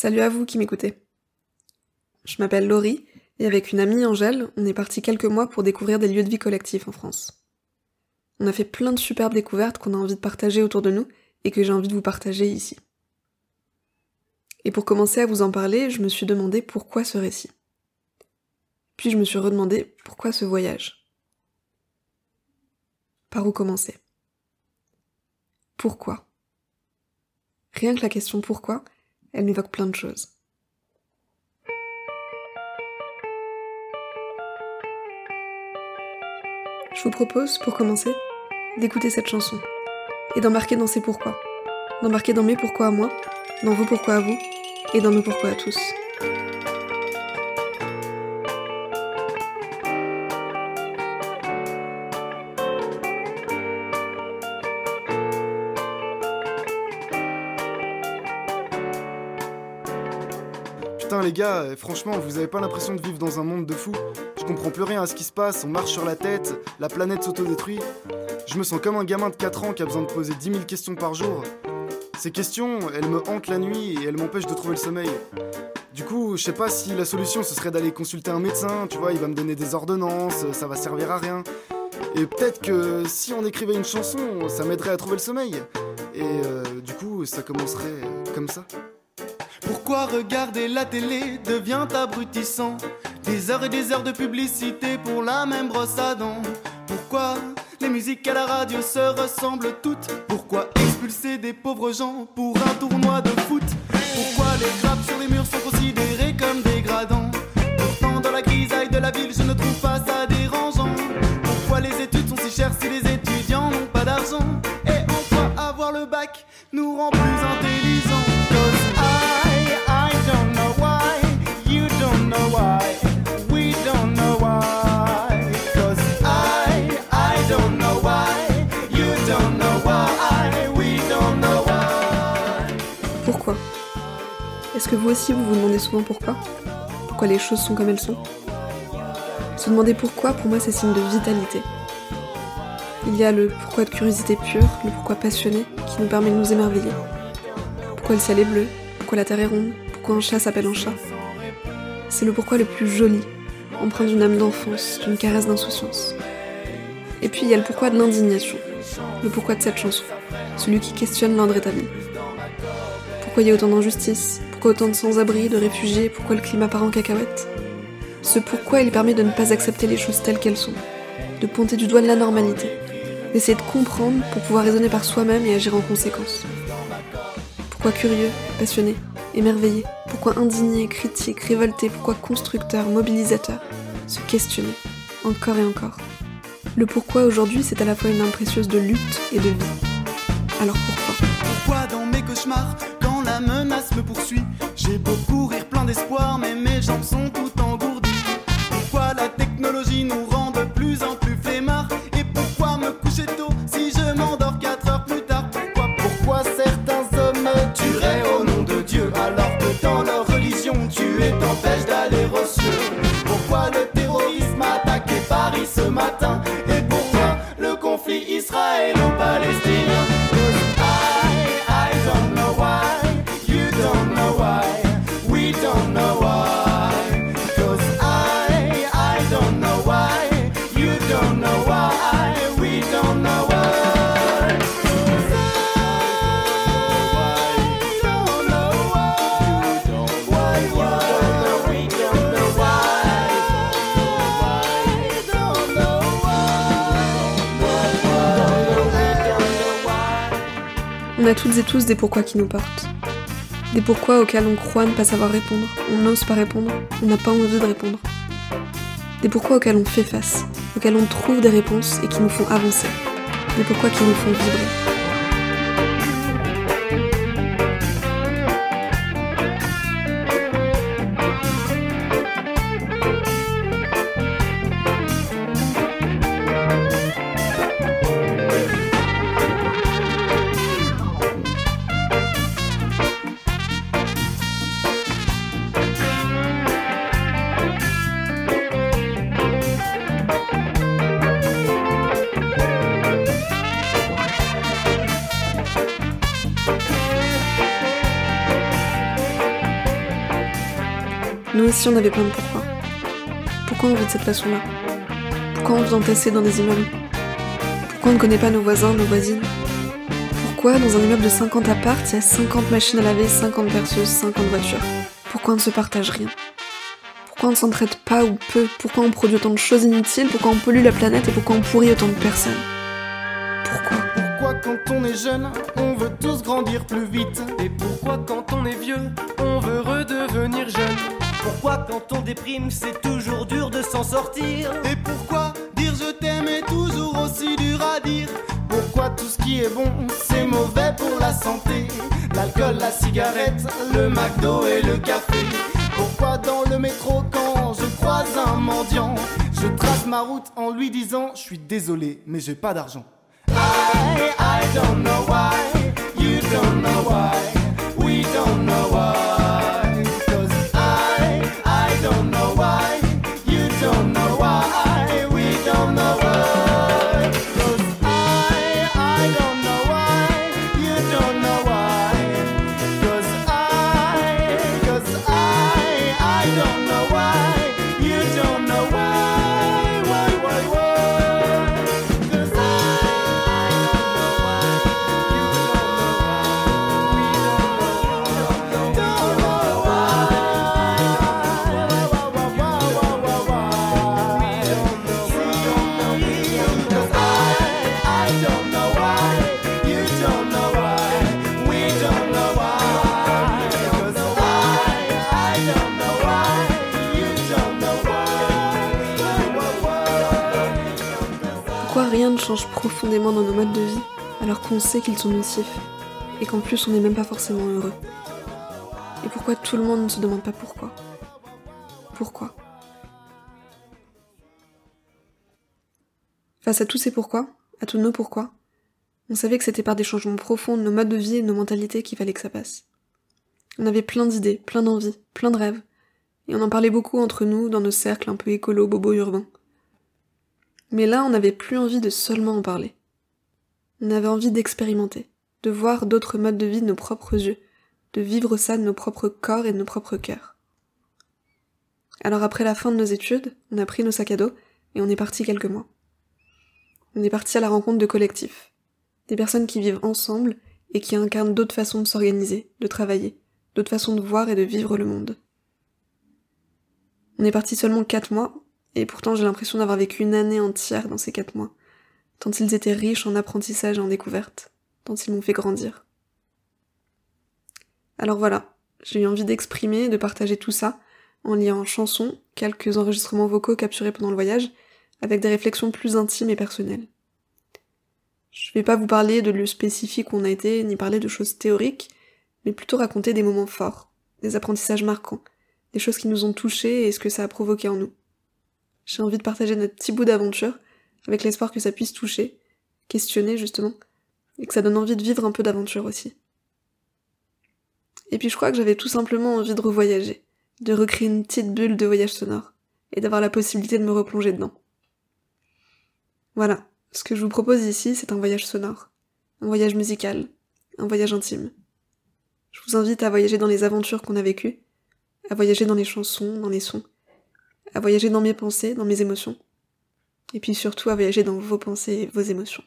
Salut à vous qui m'écoutez. Je m'appelle Laurie et avec une amie Angèle, on est parti quelques mois pour découvrir des lieux de vie collectifs en France. On a fait plein de superbes découvertes qu'on a envie de partager autour de nous et que j'ai envie de vous partager ici. Et pour commencer à vous en parler, je me suis demandé pourquoi ce récit. Puis je me suis redemandé pourquoi ce voyage. Par où commencer? Pourquoi? Rien que la question pourquoi, elle m'évoque plein de choses. Je vous propose, pour commencer, d'écouter cette chanson et d'embarquer dans ses pourquoi. D'embarquer dans mes pourquoi à moi, dans vos pourquoi à vous et dans nos pourquoi à tous. Putain les gars, euh, franchement, vous avez pas l'impression de vivre dans un monde de fous Je comprends plus rien à ce qui se passe, on marche sur la tête, la planète s'autodétruit. Je me sens comme un gamin de 4 ans qui a besoin de poser 10 000 questions par jour. Ces questions, elles me hantent la nuit et elles m'empêchent de trouver le sommeil. Du coup, je sais pas si la solution ce serait d'aller consulter un médecin, tu vois, il va me donner des ordonnances, ça va servir à rien. Et peut-être que si on écrivait une chanson, ça m'aiderait à trouver le sommeil. Et euh, du coup, ça commencerait comme ça. Pourquoi regarder la télé devient abrutissant. Des heures et des heures de publicité pour la même brosse à dents. Pourquoi les musiques à la radio se ressemblent toutes? Pourquoi expulser des pauvres gens pour un tournoi de foot? Pourquoi les grappes sur les murs sont considérées comme dégradants? Pourtant dans la grisaille de la ville je ne trouve pas ça dérangeant. Pourquoi les études sont si chères si les étudiants n'ont pas d'argent? Et en quoi avoir le bac nous rend plus intelligents? Est-ce que vous aussi vous vous demandez souvent pourquoi Pourquoi les choses sont comme elles sont Se demander pourquoi, pour moi, c'est signe de vitalité. Il y a le pourquoi de curiosité pure, le pourquoi passionné, qui nous permet de nous émerveiller. Pourquoi le ciel est bleu Pourquoi la terre est ronde Pourquoi un chat s'appelle un chat C'est le pourquoi le plus joli, empreint d'une âme d'enfance, d'une caresse d'insouciance. Et puis il y a le pourquoi de l'indignation, le pourquoi de cette chanson, celui qui questionne l'ordre établi. Pourquoi il y a autant d'injustice Pourquoi autant de sans-abri, de réfugiés? Pourquoi le climat part en cacahuète? Ce pourquoi il permet de ne pas accepter les choses telles qu'elles sont, de pointer du doigt de la normalité, d'essayer de comprendre pour pouvoir raisonner par soi-même et agir en conséquence. Pourquoi curieux, passionné, émerveillé? Pourquoi indigné, critique, révolté? Pourquoi constructeur, mobilisateur? Se questionner, encore et encore. Le pourquoi aujourd'hui, c'est à la fois une âme précieuse de lutte et de vie. Alors pourquoi? Pourquoi dans mes cauchemars, la menace me poursuit, j'ai beau courir plein d'espoir, mais mes jambes sont tout engourdies. Pourquoi la technologie nous rend de plus en plus flemmards? Et pourquoi me coucher tôt si je m'endors 4 heures plus tard? Pourquoi, pourquoi certains hommes me tueraient au nom de Dieu alors que dans leur religion tuer t'empêche d'aller aux cieux? Pourquoi le terrorisme a attaqué Paris ce matin On a toutes et tous des pourquoi qui nous portent. Des pourquoi auxquels on croit ne pas savoir répondre, on n'ose pas répondre, on n'a pas envie de répondre. Des pourquoi auxquels on fait face, auxquels on trouve des réponses et qui nous font avancer. Des pourquoi qui nous font vibrer. Nous aussi, on avait plein de pourquoi. Pourquoi on vit de cette façon-là? Pourquoi on vit entassé dans des immeubles? Pourquoi on ne connaît pas nos voisins, nos voisines? Pourquoi, dans un immeuble de 50 apparts, il y a 50 machines à laver, 50 perceuses, 50 voitures? Pourquoi on ne se partage rien? Pourquoi on ne s'entraide pas ou peu? Pourquoi on produit autant de choses inutiles? Pourquoi on pollue la planète et pourquoi on pourrit autant de personnes? Pourquoi? Pourquoi quand on est jeune, on veut tous grandir plus vite? Et pourquoi quand on est vieux, on veut redevenir jeune? Pourquoi quand on déprime, c'est toujours dur de s'en sortir? Et pourquoi dire je t'aime est toujours aussi dur à dire? Pourquoi tout ce qui est bon, c'est mauvais pour la santé? L'alcool, la cigarette, le McDo et le café. Pourquoi dans le métro quand je croise un mendiant Je trace ma route en lui disant Je suis désolé mais j'ai pas d'argent I, I don't know why, you don't know why, we don't know why. Pourquoi rien ne change profondément dans nos modes de vie alors qu'on sait qu'ils sont nocifs et qu'en plus on n'est même pas forcément heureux Et pourquoi tout le monde ne se demande pas pourquoi? Pourquoi? Face à tous ces pourquoi, à tous nos pourquoi, on savait que c'était par des changements profonds de nos modes de vie et de nos mentalités qu'il fallait que ça passe. On avait plein d'idées, plein d'envies, plein de rêves, et on en parlait beaucoup entre nous dans nos cercles un peu écolo, bobo urbains. Mais là, on n'avait plus envie de seulement en parler. On avait envie d'expérimenter, de voir d'autres modes de vie de nos propres yeux, de vivre ça de nos propres corps et de nos propres cœurs. Alors après la fin de nos études, on a pris nos sacs à dos et on est parti quelques mois. On est parti à la rencontre de collectifs, des personnes qui vivent ensemble et qui incarnent d'autres façons de s'organiser, de travailler, d'autres façons de voir et de vivre le monde. On est parti seulement quatre mois, et pourtant j'ai l'impression d'avoir vécu une année entière dans ces quatre mois, tant ils étaient riches en apprentissage et en découverte, tant ils m'ont fait grandir. Alors voilà, j'ai eu envie d'exprimer, de partager tout ça, en liant chansons, quelques enregistrements vocaux capturés pendant le voyage, avec des réflexions plus intimes et personnelles. Je vais pas vous parler de lieux spécifiques où on a été, ni parler de choses théoriques, mais plutôt raconter des moments forts, des apprentissages marquants, des choses qui nous ont touchés et ce que ça a provoqué en nous. J'ai envie de partager notre petit bout d'aventure, avec l'espoir que ça puisse toucher, questionner justement, et que ça donne envie de vivre un peu d'aventure aussi. Et puis je crois que j'avais tout simplement envie de revoyager, de recréer une petite bulle de voyage sonore, et d'avoir la possibilité de me replonger dedans. Voilà, ce que je vous propose ici, c'est un voyage sonore, un voyage musical, un voyage intime. Je vous invite à voyager dans les aventures qu'on a vécues, à voyager dans les chansons, dans les sons, à voyager dans mes pensées, dans mes émotions, et puis surtout à voyager dans vos pensées et vos émotions.